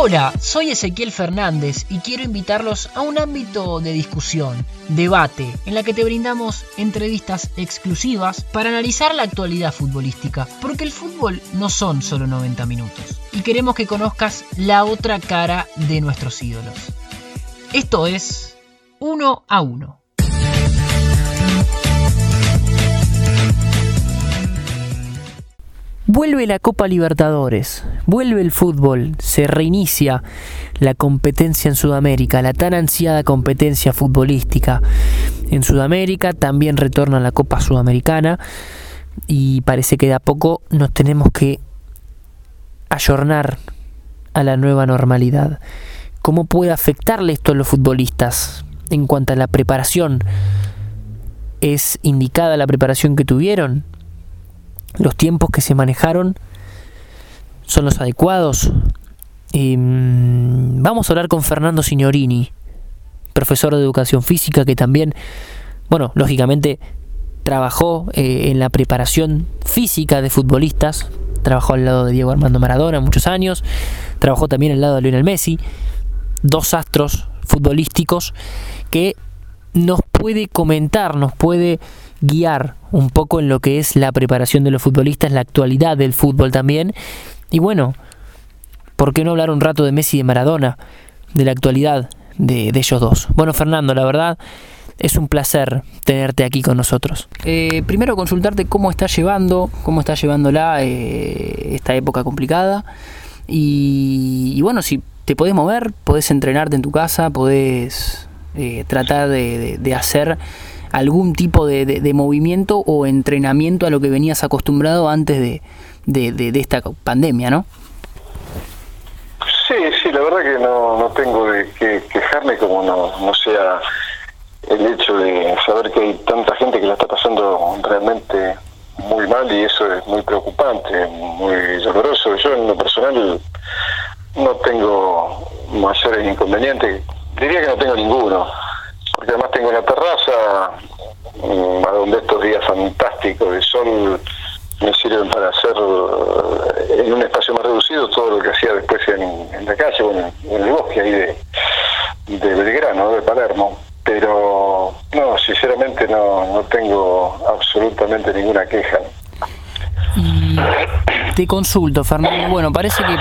Hola, soy Ezequiel Fernández y quiero invitarlos a un ámbito de discusión, debate, en la que te brindamos entrevistas exclusivas para analizar la actualidad futbolística, porque el fútbol no son solo 90 minutos, y queremos que conozcas la otra cara de nuestros ídolos. Esto es uno a uno. Vuelve la Copa Libertadores, vuelve el fútbol, se reinicia la competencia en Sudamérica, la tan ansiada competencia futbolística en Sudamérica, también retorna la Copa Sudamericana y parece que de a poco nos tenemos que ayornar a la nueva normalidad. ¿Cómo puede afectarle esto a los futbolistas en cuanto a la preparación? ¿Es indicada la preparación que tuvieron? Los tiempos que se manejaron son los adecuados. Mm, vamos a hablar con Fernando Signorini, profesor de educación física que también, bueno, lógicamente trabajó eh, en la preparación física de futbolistas, trabajó al lado de Diego Armando Maradona muchos años, trabajó también al lado de Lionel Messi, dos astros futbolísticos que nos puede comentar, nos puede guiar un poco en lo que es la preparación de los futbolistas, la actualidad del fútbol también. Y bueno, ¿por qué no hablar un rato de Messi y de Maradona, de la actualidad de, ellos dos? Bueno, Fernando, la verdad es un placer tenerte aquí con nosotros. Eh, primero consultarte cómo estás llevando, cómo estás llevándola eh, esta época complicada. Y, bueno, si te podés mover, podés entrenarte en tu casa, podés eh, tratar de hacer algún tipo de, movimiento o entrenamiento a lo que venías acostumbrado antes de, de, esta pandemia, ¿no? Sí, sí, la verdad que no, no tengo de que quejarme como no, no sea el hecho de saber que hay tanta gente que la está pasando realmente muy mal y eso es muy preocupante, muy doloroso. Yo en lo personal no tengo mayores inconvenientes, diría que no tengo ninguno porque además tengo una terraza a donde estos días fantásticos de sol me sirven para hacer eh, en un espacio más reducido todo lo que hacía después en, la calle, bueno, en el bosque ahí de, de Belgrano, de Palermo. Pero no, sinceramente no, no tengo absolutamente ninguna queja. Y te consulto, Fernando. Bueno, parece que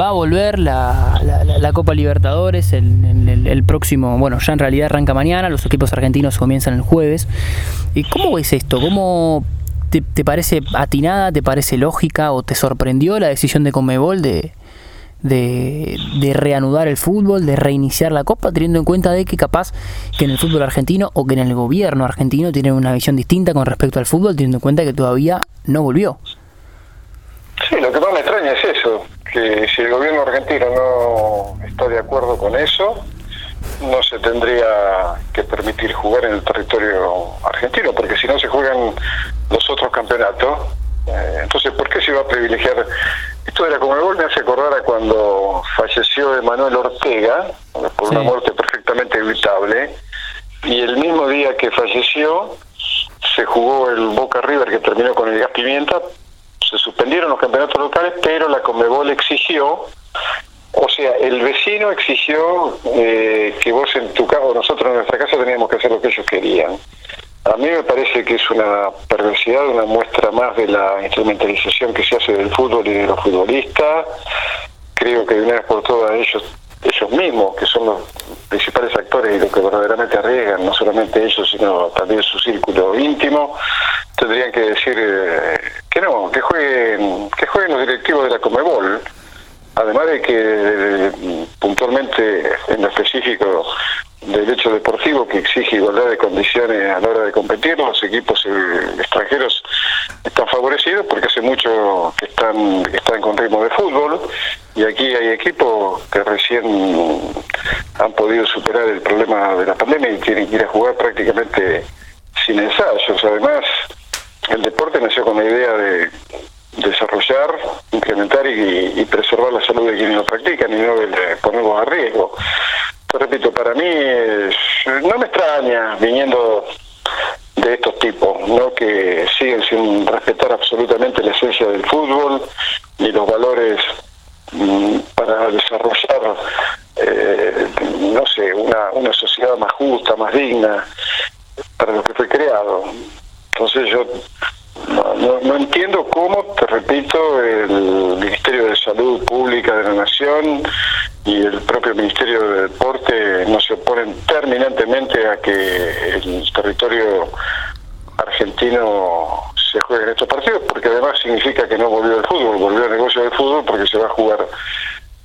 va a volver la, la, Copa Libertadores el, el, próximo, bueno, ya en realidad arranca mañana, los equipos argentinos comienzan el jueves. ¿Y cómo ves esto? ¿Cómo te, te parece atinada, te parece lógica o te sorprendió la decisión de Conmebol de, de, reanudar el fútbol, de reiniciar la Copa, teniendo en cuenta de que capaz que en el fútbol argentino o que en el gobierno argentino tienen una visión distinta con respecto al fútbol, teniendo en cuenta que todavía no volvió. Sí, lo que más me extraña es eso, que si el gobierno argentino no está de acuerdo con eso, no se tendría que permitir jugar en el territorio argentino, porque si no se juegan los otros campeonatos, eh, entonces ¿por qué se va a privilegiar esto de la Comebol me hace acordar a cuando falleció Emanuel Ortega, por una muerte perfectamente evitable, y el mismo día que falleció se jugó el Boca River que terminó con el gas pimienta, se suspendieron los campeonatos locales, pero la Comebol exigió, o sea, el vecino exigió eh, que vos en tu casa, o nosotros en nuestra casa teníamos que hacer lo que ellos querían. A mí me parece que es una perversidad, una muestra más de la instrumentalización que se hace del fútbol y de los futbolistas. Creo que de una vez por todas ellos, ellos mismos, que son los principales actores y los que verdaderamente arriesgan, no solamente ellos, sino también su círculo íntimo, tendrían que decir eh, que no, que jueguen, que jueguen los directivos de la Comebol. Además de que eh, puntualmente en lo específico del hecho deportivo que exige igualdad de condiciones a la hora de competir. Los equipos eh, extranjeros están favorecidos porque hace mucho que están, están con ritmo de fútbol y aquí hay equipos que recién han podido superar el problema de la pandemia y quieren ir a jugar prácticamente sin ensayos. Además, el deporte nació con la idea de desarrollar, incrementar y, preservar la salud de quienes lo practican y no de ponerlos a riesgo repito, para mí no me extraña viniendo de estos tipos, ¿no? que siguen sin respetar absolutamente la esencia del fútbol y los valores mm, para desarrollar, eh, no sé, una, una sociedad más justa, más digna, para lo que fue creado. Entonces yo no, entiendo cómo, te repito, el Ministerio de Salud Pública de la Nación y el propio Ministerio de Deporte no se oponen terminantemente a que el territorio argentino se juegue en estos partidos, porque además significa que no volvió el fútbol, volvió el negocio del fútbol porque se va a jugar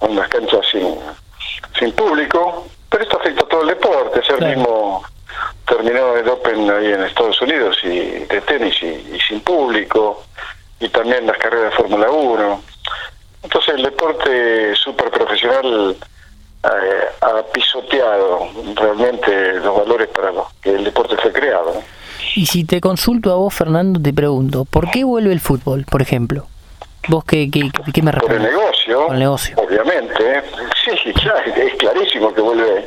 en las canchas sin, sin público, pero esto afecta a todo el deporte, es el mismo terminó el Open ahí en Estados Unidos y de tenis y, sin público y también las carreras de Fórmula 1. Entonces el deporte súper profesional eh, ha pisoteado realmente los valores para los que el deporte fue creado. Y si te consulto a vos, Fernando, te pregunto, ¿por qué vuelve el fútbol, por ejemplo? ¿Vos qué, qué, qué me respondes? Por el negocio, Por el negocio. obviamente. Sí, claro, es clarísimo que vuelve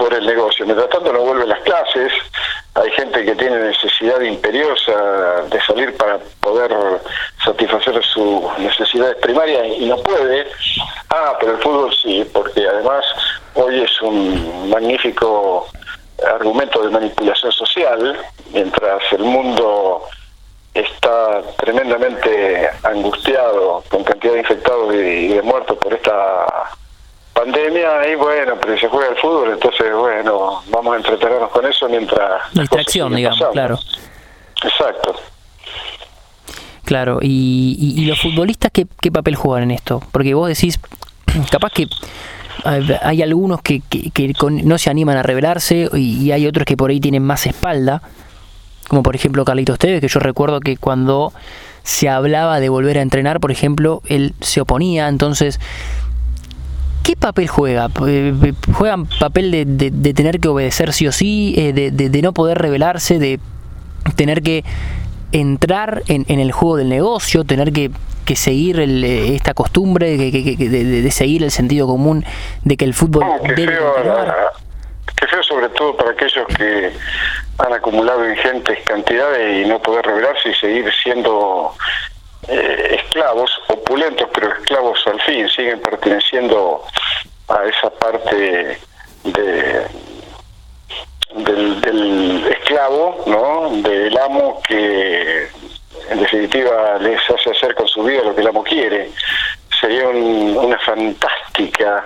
por el negocio. Mientras tanto no vuelven las clases, hay gente que tiene necesidad imperiosa de salir para poder satisfacer sus necesidades primarias y no puede. Ah, pero el fútbol sí, porque además hoy es un magnífico argumento de manipulación social, mientras el mundo está tremendamente angustiado con cantidad de infectados y de muertos por esta pandemia y bueno, pero se juega el fútbol, entonces bueno, vamos a entretenernos con eso mientras... Distracción, digamos, claro. Exacto. Claro, y, y, los futbolistas ¿qué, qué papel juegan en esto? Porque vos decís, capaz que hay algunos que, que, no se animan a revelarse y, hay otros que por ahí tienen más espalda, como por ejemplo Carlitos Tevez, que yo recuerdo que cuando se hablaba de volver a entrenar, por ejemplo, él se oponía, entonces ¿Qué papel juega? Eh, eh, ¿Juegan papel de, tener que obedecer sí o sí, eh, de, no poder rebelarse, de tener que entrar en, el juego del negocio, tener que, seguir esta costumbre, de, seguir el sentido común de que el fútbol debe qué feo sobre todo para aquellos que han acumulado ingentes cantidades y no poder rebelarse y seguir siendo eh, esclavos, opulentos pero esclavos al fin, siguen perteneciendo a esa parte de, del, esclavo, ¿no? del amo que en definitiva les hace hacer con su vida lo que el amo quiere. Sería una fantástica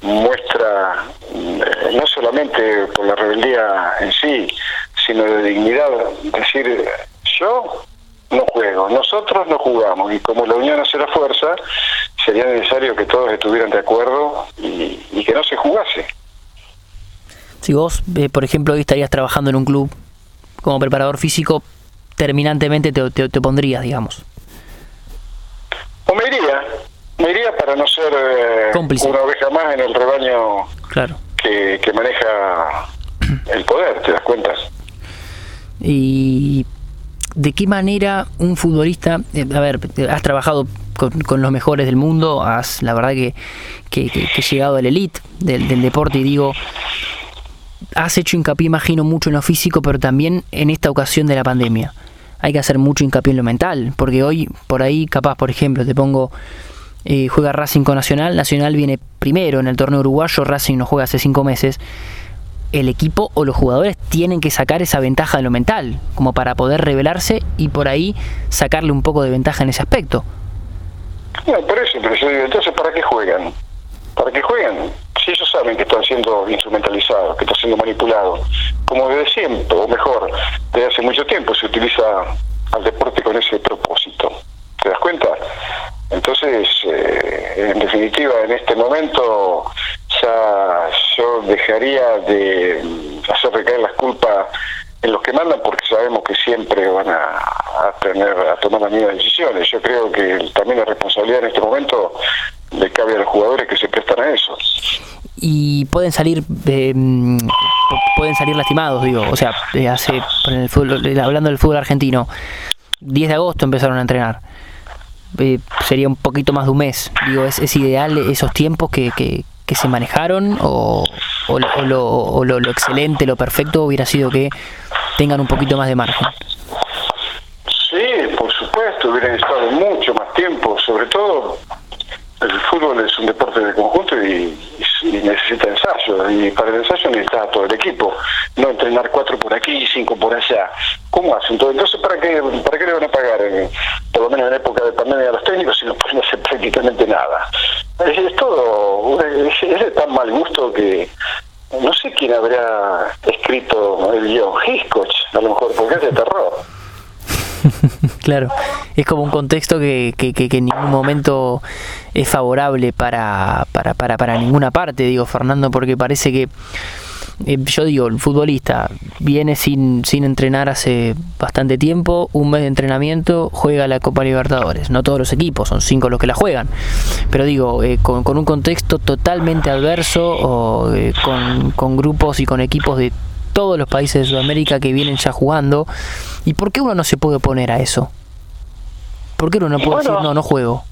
muestra, eh, no solamente por la rebeldía en sí, sino de dignidad, decir, yo no juego, nosotros no jugamos y como la unión hace la fuerza, sería necesario que todos estuvieran de acuerdo y, que no se jugase. Si vos, eh, por ejemplo, hoy estarías trabajando en un club como preparador físico, terminantemente te, te, pondrías, digamos. O me iría, me iría para no ser eh, una oveja más en el rebaño claro. que, que maneja el poder, ¿te das cuenta? Y ¿de qué manera un futbolista, eh, a ver, has trabajado con, los mejores del mundo, has, la verdad que, que, que, llegado al elite del, del, deporte y digo, has hecho hincapié, imagino, mucho en lo físico, pero también en esta ocasión de la pandemia. Hay que hacer mucho hincapié en lo mental, porque hoy, por ahí, capaz, por ejemplo, te pongo, eh, juega Racing con Nacional, Nacional viene primero en el torneo uruguayo, Racing no juega hace cinco meses, el equipo o los jugadores tienen que sacar esa ventaja de lo mental, como para poder revelarse y por ahí sacarle un poco de ventaja en ese aspecto. No, por eso, pero yo digo, entonces, ¿para qué juegan? ¿Para qué juegan? Si ellos saben que están siendo instrumentalizados, que están siendo manipulados, como desde siempre, o mejor, desde hace mucho tiempo se utiliza al deporte con ese propósito. ¿Te das cuenta? Entonces, eh, en definitiva, en este momento ya yo dejaría de hacer recaer las culpas en los que mandan porque sabemos que siempre van a, tener a tomar las mismas decisiones. Yo creo que también la responsabilidad en este momento le cabe a los jugadores que se prestan a eso. Y pueden salir eh, pueden salir lastimados, digo, o sea, hace el fútbol, hablando del fútbol argentino, 10 de agosto empezaron a entrenar eh, sería un poquito más de un mes. Digo, ¿es, es ideal esos tiempos que, que, se manejaron o, o, lo, o lo, excelente, lo perfecto hubiera sido que tengan un poquito más de margen? Sí, por supuesto, hubieran estado mucho más tiempo, sobre todo el fútbol es un deporte de conjunto y, necesita ensayo, y para el ensayo necesita todo el equipo, no entrenar cuatro por aquí y cinco por allá. ¿Cómo hacen? Entonces, ¿para qué, ¿para qué le van a pagar, por lo menos en época de pandemia, a los técnicos si no pueden hacer prácticamente nada? Es, todo, es, de tan mal gusto que no sé quién habrá escrito el guion, Hitchcock, a lo mejor, porque es de terror. claro, es como un contexto que, que, que, en ningún momento es favorable para, para, para, para ninguna parte, digo Fernando, porque parece que eh, yo digo, el futbolista viene sin, sin entrenar hace bastante tiempo, un mes de entrenamiento, juega la Copa Libertadores. No todos los equipos, son cinco los que la juegan. Pero digo, eh, con, un contexto totalmente adverso, o eh, con, grupos y con equipos de todos los países de Sudamérica que vienen ya jugando. ¿Y por qué uno no se puede oponer a eso? ¿Por qué uno no puede decir, no, no juego?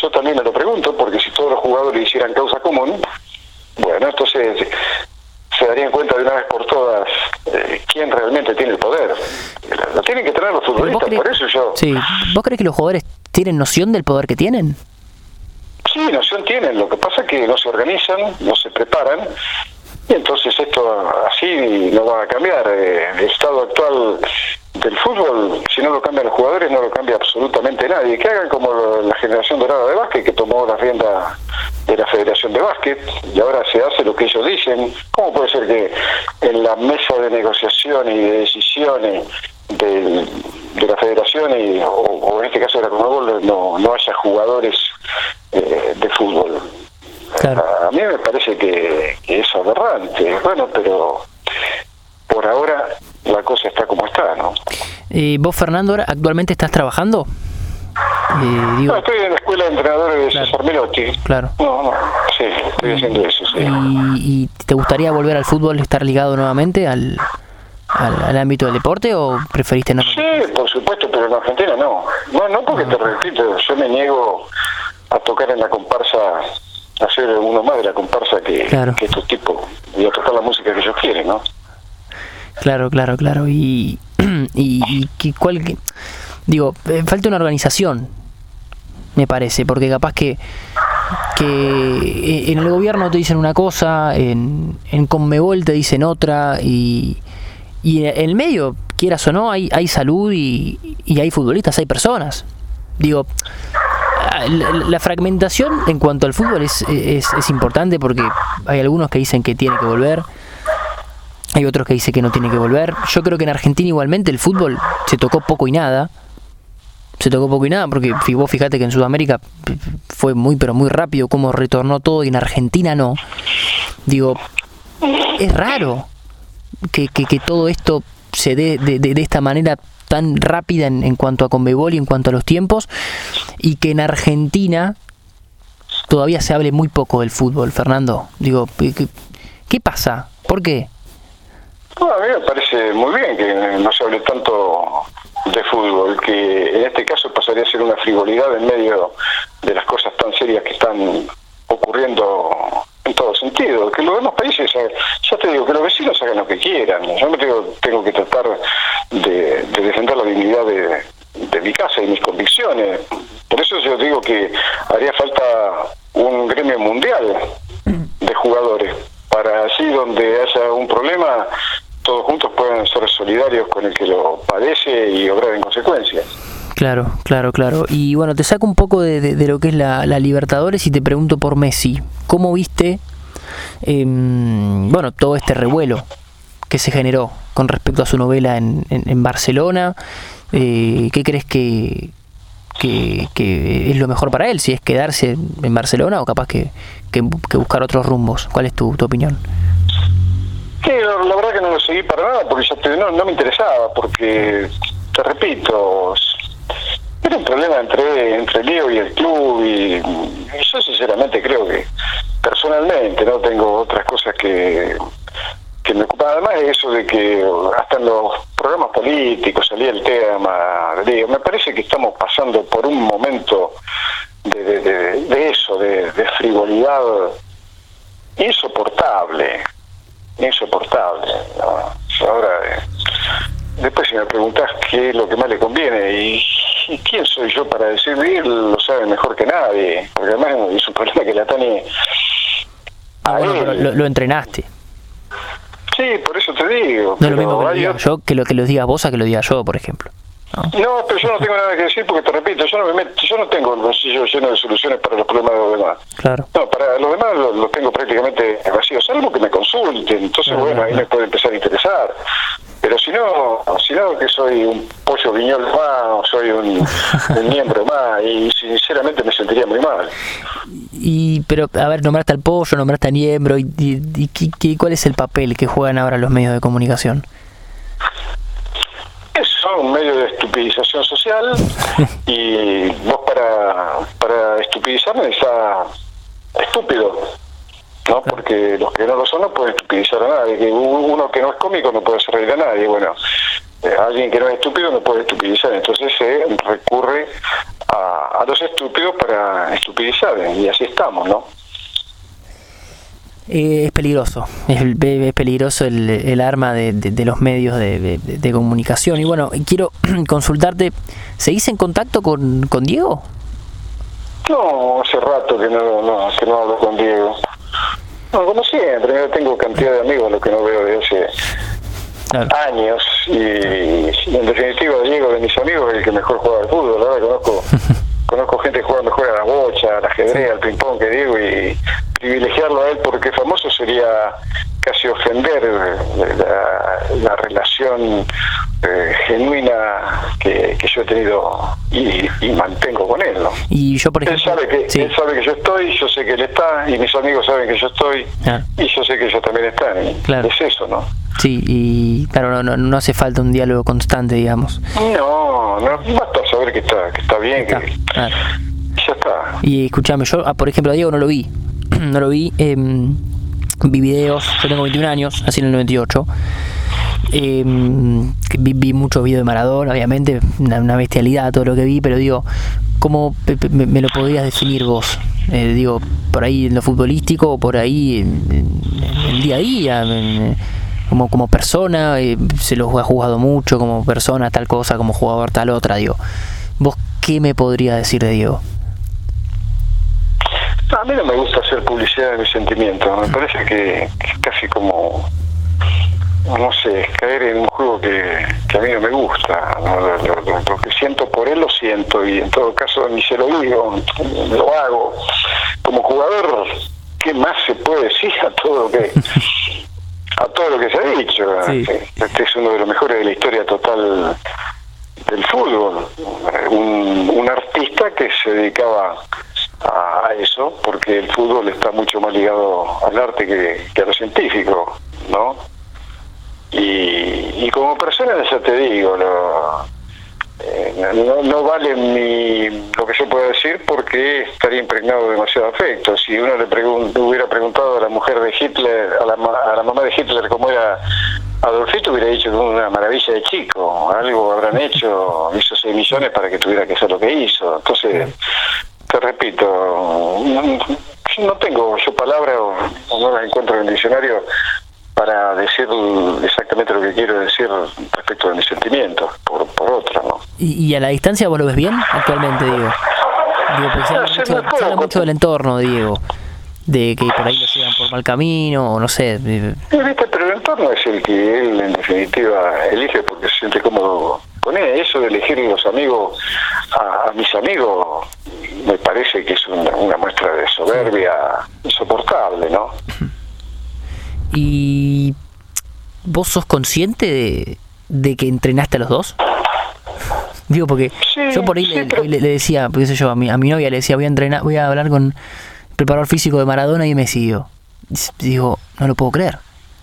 Yo también me lo pregunto, porque si todos los jugadores hicieran causa común, bueno, entonces darían cuenta de una vez por todas eh, quién realmente tiene el poder. Lo tienen que tener los futbolistas, por eso yo... Sí. ¿Vos crees que los jugadores tienen noción del poder que tienen? Sí, noción tienen. Lo que pasa es que no se organizan, no se preparan. Y entonces esto así no va a cambiar. Eh, el estado actual del fútbol, si no lo cambian los jugadores, no lo cambia absolutamente nadie. Que hagan como la generación dorada de básquet, que tomó la rienda de la Federación de Básquet, y ahora se hace lo que ellos dicen. ¿Cómo puede ser que en la mesa de negociaciones y de decisiones de, la Federación, y, o, en este caso de la Conmebol, no, no haya jugadores eh, de fútbol? A mí me parece que, que es aberrante. Bueno, pero por ahora la cosa está como está, ¿no? ¿Y vos, Fernando, actualmente estás trabajando? Eh, no, estoy en la escuela de entrenadores de César Melotti. Claro. No, no, sí, estoy haciendo eso, sí. ¿Y, te gustaría volver al fútbol, estar ligado nuevamente al, al, ámbito del deporte o preferiste no? Sí, por supuesto, pero en Argentina no. No, no porque te repito, yo me niego a tocar en la comparsa, a ser uno más de la comparsa que, que estos tipos, y a tocar la música que ellos quieren, ¿no? Claro, claro, claro. Y, y, y cuál, digo, eh, falta una organización, me parece, porque capaz que que eh, en el gobierno te dicen una cosa, en, en Conmebol te dicen otra, y, y en el medio, quieras o no, hay, hay salud y, y hay futbolistas, hay personas. Digo, la, fragmentación en cuanto al fútbol es, es, es, importante porque hay algunos que dicen que tiene que volver, hay otros que dicen que no tiene que volver. Yo creo que en Argentina igualmente el fútbol se tocó poco y nada. Se tocó poco y nada porque vos fíjate que en Sudamérica fue muy pero muy rápido cómo retornó todo y en Argentina no. Digo, es raro que, que, todo esto se dé de, de, esta manera tan rápida en, en, cuanto a Conmebol y en cuanto a los tiempos y que en Argentina todavía se hable muy poco del fútbol, Fernando. Digo, ¿qué, pasa? ¿Por qué? mí me parece muy bien que no se hable tanto de fútbol, que en este caso pasaría a ser una frivolidad en medio de las cosas tan serias que están ocurriendo en todo sentido. Que los demás países, ya te digo, que los vecinos hagan lo que quieran. Yo me tengo, tengo que tratar de, defender la dignidad de mi casa y mis convicciones. Por eso yo digo que haría falta un gremio mundial de jugadores para así donde haya un problema todos juntos pueden ser solidarios con el que lo padece y obrar en consecuencia. Claro, claro, claro. Y bueno, te saco un poco de, lo que es la, Libertadores y te pregunto por Messi. ¿Cómo viste, em, bueno, todo este revuelo que se generó con respecto a su novela en, en, Barcelona? Eh, ¿Qué crees que, que, es lo mejor para él? Si es quedarse en Barcelona o capaz que, que buscar otros rumbos. ¿Cuál es tu, tu opinión? La, verdad que no lo seguí para nada porque ya no, me interesaba, porque, te repito, era un problema entre, entre Leo y el club y, yo sinceramente creo que personalmente no tengo otras cosas que, que me ocupan. Además eso de que hasta en los programas políticos salía el tema, Leo, me parece que estamos pasando por un momento de, de, eso, de frivolidad insoportable insoportable. Ahora, eh, después si me preguntas qué es lo que más le conviene y, quién soy yo para él lo sabe mejor que nadie, porque además es un problema que la Tani... Ah, lo, entrenaste. Sí, por eso te digo. No es lo mismo que lo diga yo que lo que lo digas vos a que lo diga yo, por ejemplo. ¿No? pero yo no tengo nada que decir porque te repito, yo no me meto, yo no tengo el bolsillo lleno de soluciones para los problemas de los demás. Claro. No, para los demás los tengo prácticamente vacíos, salvo que me consulten, entonces bueno, ahí me puede empezar a interesar. Pero si no, si no que soy un pollo viñol más, o soy un, miembro más, y sinceramente me sentiría muy mal. Y, pero, a ver, nombraste al pollo, nombraste al miembro, y, y, ¿cuál es el papel que juegan ahora los medios de comunicación? Son un medio de estupidización social y vos para, para estupidizarme está estúpido, ¿no? Porque los que no lo son no pueden estupidizar a nadie. Uno que no es cómico no puede hacer reír a nadie. Bueno, eh, alguien que no es estúpido no puede estupidizar. Entonces se recurre a, a los estúpidos para estupidizar y así estamos, ¿no? Eh, es peligroso, es, es peligroso el, el arma de, de, los medios de, de, comunicación. Y bueno, quiero consultarte, ¿seguís en contacto con, con Diego? No, hace rato que no, no, que no hablo con Diego. No, como siempre, yo tengo cantidad de amigos, lo que no veo de hace años. Y, en definitiva, Diego de mis amigos es el que mejor juega al fútbol. La verdad, conozco, conozco gente que juega mejor a la bocha, al ajedrez, al ping-pong que Diego y privilegiarlo a él porque famoso sería casi ofender la, relación eh, genuina que, yo he tenido y, mantengo con él. ¿no? Y yo, por ejemplo, él, sabe que, él sabe que yo estoy, yo sé que él está, y mis amigos saben que yo estoy, y yo sé que ellos también están. Y Es eso, ¿no? Sí, y claro, no, no, hace falta un diálogo constante, digamos. No, no basta saber que está, que está bien, que, ya está. Y escúchame, yo, ah, por ejemplo, a Diego no lo vi, no lo vi. Em, vi videos, yo tengo 21 años, así en el 98. Em, vi, vi, mucho video de Maradona, obviamente, una, bestialidad todo lo que vi, pero digo, ¿cómo me, lo podrías definir vos? Eh, digo, por ahí en lo futbolístico, o por ahí en, el día a día, como, como persona, eh, se lo ha jugado mucho, como persona, tal cosa, como jugador, tal otra, digo. ¿Vos qué me podrías decir de Diego? A mí no me gusta hacer publicidad de mis sentimientos. Me parece que, es casi como, no sé, caer en un juego que, a mí no me gusta. Lo, que siento por él lo siento y en todo caso ni se lo digo, lo hago. Como jugador, ¿qué más se puede decir a todo lo que a todo lo que se ha dicho? Este es uno de los mejores de la historia total del fútbol. Un, un artista que se dedicaba a, eso, porque el fútbol está mucho más ligado al arte que, a lo científico, ¿no? Y, como persona ya te digo, eh, no, no, vale mi, lo que yo pueda decir porque estaría impregnado de demasiado afecto. Si uno le hubiera preguntado a la mujer de Hitler, a la, a la mamá de Hitler cómo era Adolfito, hubiera dicho que una maravilla de chico, algo habrán hecho, hizo 6 millones para que tuviera que hacer lo que hizo. Entonces, te repito, no, tengo yo palabras o, no las encuentro en el diccionario para decir exactamente lo que quiero decir respecto de mis sentimientos, por, por otra, ¿no? ¿Y, a la distancia vos lo ves bien actualmente, Diego? Digo, porque se habla, mucho, del entorno, Diego de que por ahí lo llevan por mal camino, o no sé. pero el entorno es el que él, en definitiva, elige porque se siente cómodo con él. Eso de elegir los amigos a mis amigos me parece que es una, muestra de soberbia insoportable, ¿no? ¿Y vos sos consciente de, que entrenaste a los dos? Digo, porque yo por ahí le, decía, qué sé yo, a mi, a mi novia le decía, voy a entrenar, voy a hablar con el preparador físico de Maradona y me siguió. Digo, no lo puedo creer.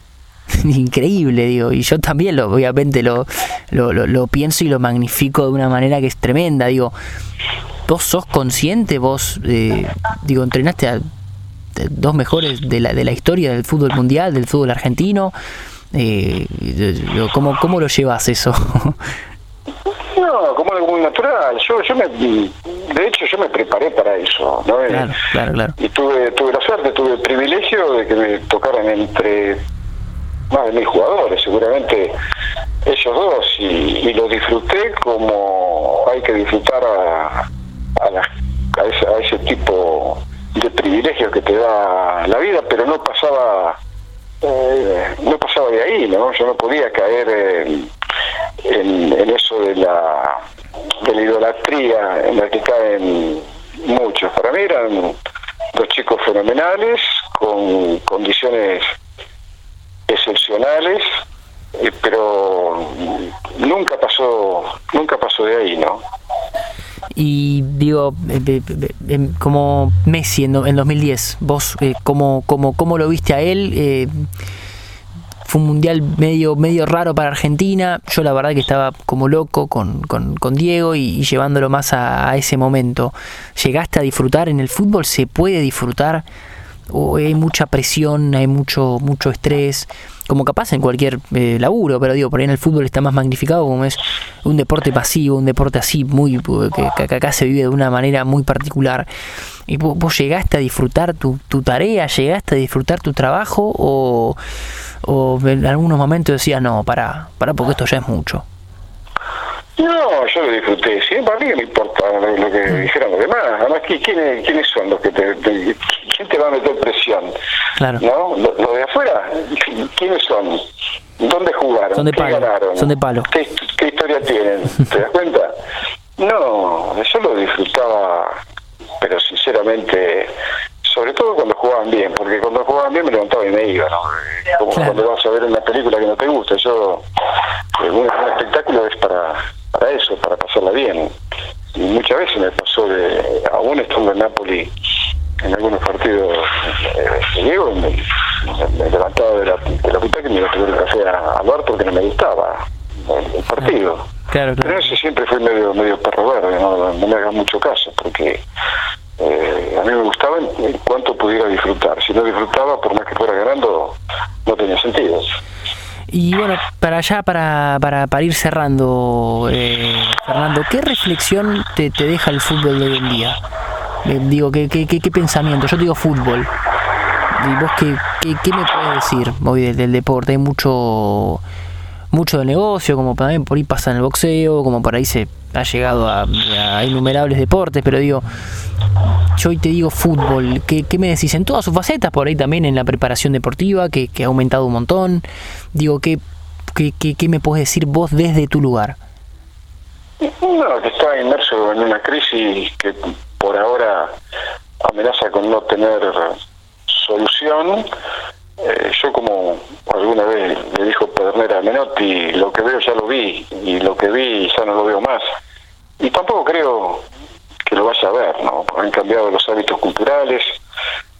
Increíble, digo, y yo también lo, obviamente lo, lo, lo pienso y lo magnifico de una manera que es tremenda, digo, vos sos consciente, vos, eh, digo, entrenaste a dos mejores de la, de la historia del fútbol mundial, del fútbol argentino. Eh, ¿cómo, ¿Cómo lo llevas eso? No, como algo muy natural. Yo, yo me, de hecho, yo me preparé para eso. ¿no? Claro, claro, claro. Y tuve, tuve la suerte, tuve el privilegio de que me tocaran entre más de mil jugadores, seguramente ellos dos, y, y lo disfruté como hay que disfrutar a, a, ese, tipo de privilegios que te da la vida, pero no pasaba eh, no pasaba de ahí, ¿no? Yo no podía caer en, en, eso de la, de la idolatría en la que caen muchos. Para mí eran dos chicos fenomenales, con condiciones excepcionales, eh, pero nunca pasó, nunca pasó de ahí, ¿no? Y digo, eh, em, como Messi en, 2010, vos, eh, ¿cómo, cómo, lo viste a él? Fue un mundial medio, medio raro para Argentina. Yo la verdad que estaba como loco con, Diego y, llevándolo más a, ese momento. ¿Llegaste a disfrutar en el fútbol? ¿Se puede disfrutar? ¿O hay mucha presión, hay mucho, mucho estrés? como capaz en cualquier eh, laburo, pero digo, por ahí en el fútbol está más magnificado como es un deporte pasivo, un deporte así, muy que, acá se vive de una manera muy particular. ¿Y vos, llegaste a disfrutar tu, tu, tarea, llegaste a disfrutar tu trabajo o, o en algunos momentos decías, no, para, para porque esto ya es mucho? No, yo lo disfruté. Siempre a mí me importa lo, que mm. dijeron los demás. Además, ¿quiénes, ¿quiénes son los que te, ¿Quién te va a meter presión? Claro. ¿No? Los de afuera, ¿quiénes son? ¿Dónde jugaron? Son de palo. ganaron? Son de palo. ¿Qué, ¿Qué, historia tienen? ¿Te das cuenta? No, yo lo disfrutaba, pero sinceramente sobre todo cuando jugaban bien, porque cuando jugaban bien me levantaba y me iba, ¿no? Como cuando vas a ver una película que no te gusta, yo, un, espectáculo es para, para eso, para pasarla bien. Y muchas veces me pasó de, aún estando en Napoli, en algunos partidos eh, Diego, me, me, levantaba de la, de la puta que me iba a tomar el café a, bar porque no me gustaba el, partido. Claro, Pero ese siempre fue medio medio perro verde, no, no me hagas mucho caso, porque eh, a mí me gustaba en, cuanto pudiera disfrutar. Si no disfrutaba, por más que fuera ganando, no tenía sentido. Y bueno, para allá, para, para, para ir cerrando, eh, Fernando, ¿qué reflexión te, te, deja el fútbol de hoy en día? Eh, digo, ¿qué, qué, qué, pensamiento? Yo digo fútbol. ¿Y vos qué, qué, me puedes decir hoy del, del deporte? Hay mucho mucho de negocio, como también por ahí pasa en el boxeo, como por ahí se ha llegado a, innumerables deportes, pero digo, yo hoy te digo fútbol, ¿qué, me decís? En todas sus facetas, por ahí también en la preparación deportiva, que, ha aumentado un montón. Digo, ¿qué, qué, qué, me puedes decir vos desde tu lugar? No, que está inmerso en una crisis que por ahora amenaza con no tener solución. Eh, yo como alguna vez le dijo Pedernera a Menotti, lo que veo ya lo vi, y lo que vi ya no lo veo más. Y tampoco creo que lo vaya a ver, ¿no? Han cambiado los hábitos culturales.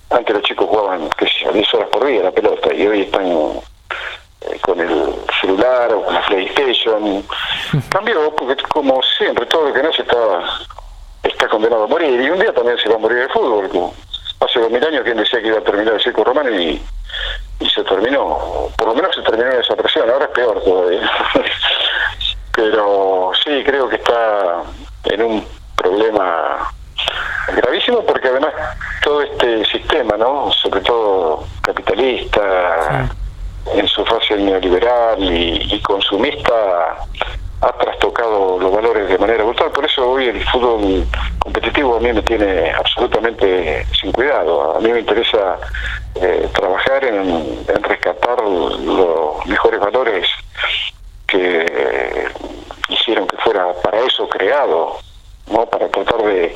Antes los chicos jugaban, qué sé 10 horas por día la pelota y hoy están eh, con el celular o con la PlayStation. Cambió porque como siempre, todo lo que nace está, está condenado a morir. Y un día también se va a morir el fútbol. Hace dos mil años quien decía que iba a terminar el circo romano y, y se terminó. Por lo menos se terminó en esa presión. Ahora es peor todavía. Pero sí, creo que está en un problema gravísimo porque además todo este sistema, ¿no? Sobre todo capitalista, en su fase neoliberal y, consumista, ha trastocado los valores de manera brutal. Por eso hoy el fútbol competitivo a mí me tiene absolutamente sin cuidado. A mí me interesa eh, trabajar en, en rescatar los mejores valores que hicieron que fuera para eso creado ¿no? para tratar de,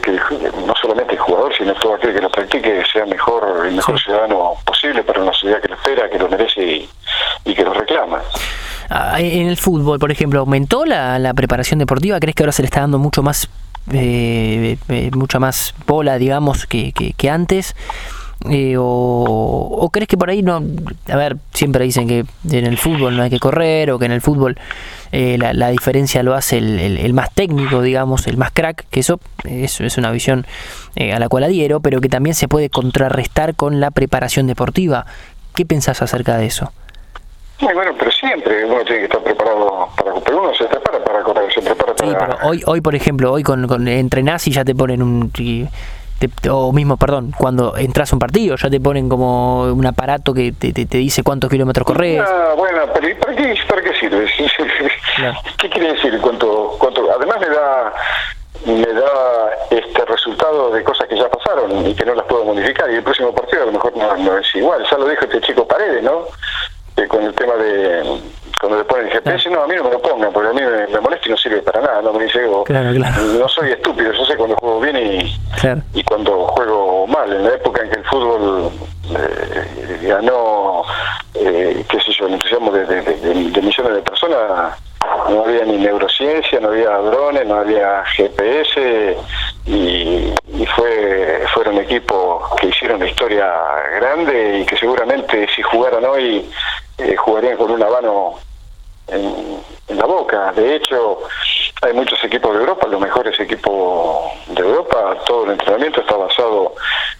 que no solamente el jugador, sino todo aquel que lo practique sea mejor, el mejor ciudadano posible para una sociedad que lo espera, que lo merece y, que lo reclama. Ah, en el fútbol, por ejemplo, ¿aumentó la, preparación deportiva? ¿Crees que ahora se le está dando mucho más, eh, eh, mucha más bola, digamos, que antes? Eh, o, crees que por ahí no, a ver, siempre dicen que en el fútbol no hay que correr o que en el fútbol eh, la, diferencia lo hace el, más técnico, digamos, el más crack, que eso, eso es una visión eh, a la cual adhiero, pero que también se puede contrarrestar con la preparación deportiva. ¿Qué pensás acerca de eso? Bueno, pero siempre uno tiene que estar preparado para pero uno se prepara para correr, se prepara para... Sí, pero hoy, hoy por ejemplo, hoy con, con entrenás y ya te ponen un o mismo, perdón, cuando entras a un partido ya te ponen como un aparato que te, te, dice cuántos kilómetros corres. Ah, bueno, pero ¿para qué, para qué sirve? ¿Qué quiere decir? ¿Cuánto, cuánto? Además me da, me da este resultado resultado de cosas que ya pasaron y que no las puedo modificar. Y el próximo partido a lo mejor no, es igual. Ya lo dijo este chico Paredes, ¿no? Que con el tema de cuando le ponen el GPS, no, a mí no me lo pongan, porque a mí me, molesta y no sirve para nada, no me dice, no soy estúpido, yo sé cuando juego bien y, y cuando juego mal. En la época en que el fútbol eh, ganó, eh, qué sé yo, el entusiasmo de, de millones de personas, no había ni neurociencia, no había drones, no había GPS y, fue fueron equipos que hicieron una historia grande y que seguramente si jugaran hoy eh, jugarían con un habano en, la boca. De hecho, hay muchos equipos de Europa, los mejores equipos de Europa, todo el entrenamiento está basado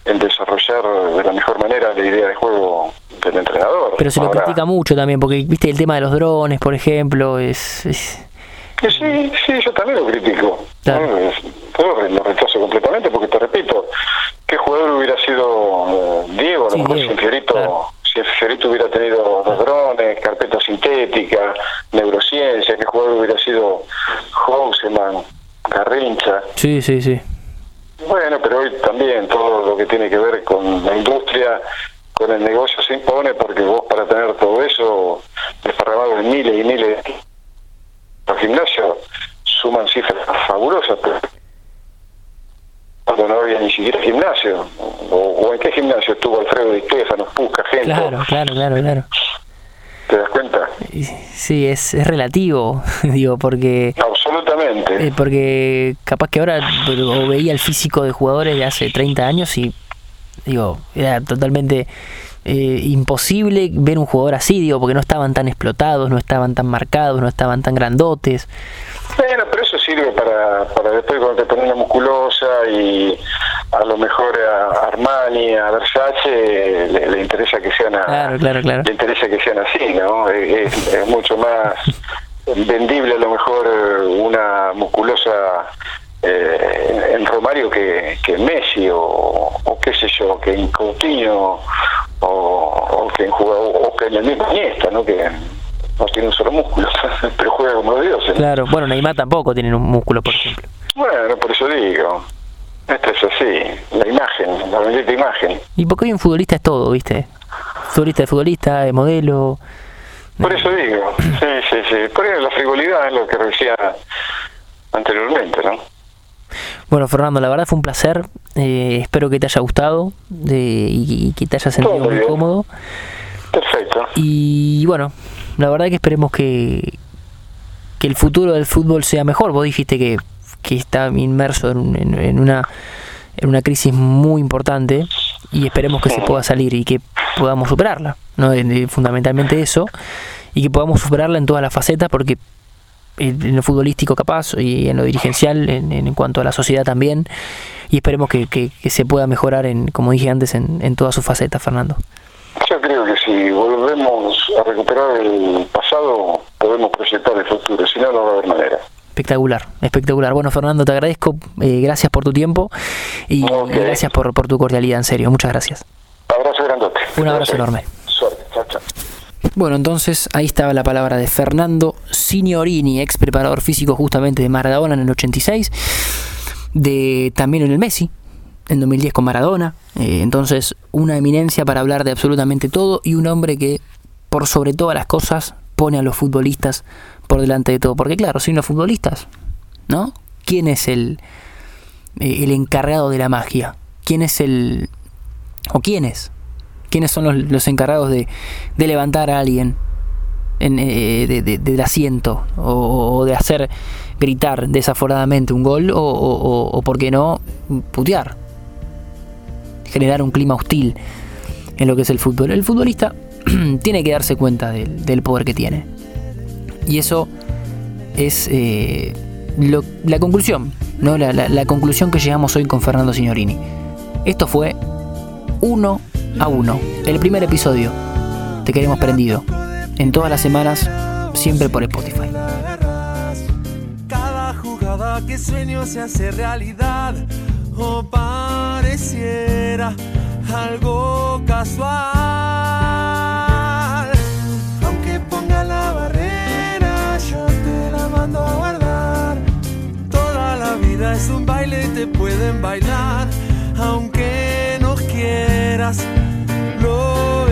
en desarrollar de la mejor manera la idea de juego del entrenador. Pero se lo critica mucho también, porque viste el tema de los drones, por ejemplo, es... Sí, sí, yo también lo critico. lo rechazo completamente porque te repito, ¿qué jugador hubiera sido eh, Diego? A lo mejor si Fiorito, si Fiorito hubiera tenido los drones, carpeta sintética, neurociencia, ¿qué jugador hubiera sido Houseman, Garrincha? Sí, sí, sí. Bueno, pero hoy también todo lo que tiene que ver con la industria con el negocio se impone porque vos para tener todo eso desparramado en miles y miles los gimnasios suman cifras fabulosas cuando no había ni siquiera gimnasio o, en qué gimnasio estuvo Alfredo Di Stefano, Pusca, gente claro, claro, claro, claro ¿Te das cuenta? Sí, es, es relativo, digo, porque... Absolutamente. Eh, porque capaz que ahora veía el físico de jugadores de hace 30 años y Digo, era totalmente eh, imposible ver un jugador así, digo, porque no estaban tan explotados, no estaban tan marcados, no estaban tan grandotes. Bueno, eso sirve para, para después cuando te pones una musculosa y a lo mejor a Armani, a Versace, le, interesa que sean claro, claro, claro. le interesa que sean así, ¿no? es mucho más vendible a lo mejor una musculosa eh, en Romario que, que en Messi o, qué sé yo, que en Coutinho o, que en o que en el mismo Iniesta, ¿no? Que no tiene un solo músculo, pero juega como Dios. Claro, bueno, Neymar tampoco tiene un músculo, por ejemplo. Bueno, por eso digo. Esto es así, la imagen, la bendita imagen. Y porque hoy un futbolista es todo, ¿viste? Futbolista de futbolista, de modelo. Por eso digo, sí, sí, sí. Por eso la frivolidad es lo que decía anteriormente, ¿no? Bueno, Fernando, la verdad fue un placer. Eh, espero que te haya gustado y, que te hayas sentido muy cómodo. Perfecto. Y bueno, la verdad que esperemos que, que el futuro del fútbol sea mejor. Vos dijiste que, que está inmerso en, una, en una crisis muy importante y esperemos que se pueda salir y que podamos superarla. ¿no? Fundamentalmente eso. Y que podamos superarla en todas las facetas porque en lo futbolístico capaz y en lo dirigencial en, en cuanto a la sociedad también y esperemos que, que, se pueda mejorar en como dije antes en, en todas sus facetas Fernando yo creo que si volvemos a recuperar el pasado podemos proyectar el futuro. Si no no va a haber manera. Espectacular espectacular. Bueno Fernando te agradezco eh, gracias por tu tiempo y gracias por, por tu cordialidad en serio. Muchas gracias. Abrazo grandote. Un abrazo enorme. Suerte. Chao chao. Bueno, entonces ahí estaba la palabra de Fernando Signorini, ex preparador físico justamente de Maradona en el 86, de también en el Messi, en 2010 con Maradona. Eh, entonces, una eminencia para hablar de absolutamente todo y un hombre que, por sobre todas las cosas, pone a los futbolistas por delante de todo. Porque, claro, sin los futbolistas, ¿no? ¿Quién es el, eh, el encargado de la magia? ¿Quién es el. o quiénes quiénes son los, encargados de, levantar a alguien en, eh, del asiento o, de hacer gritar desaforadamente un gol o, o, por qué no, putear. Generar un clima hostil en lo que es el fútbol. El futbolista tiene que darse cuenta del, poder que tiene. Y eso es eh, la conclusión, ¿no? La, la conclusión que llegamos hoy con Fernando Signorini. Esto fue uno a uno. El primer episodio. Te queremos prendido. En todas las semanas, siempre por Spotify. Cada jugada que sueño se hace realidad pareciera algo casual. Aunque ponga la barrera, yo te la mando a guardar. Toda la vida es un baile y te pueden bailar, aunque no quieras. Lo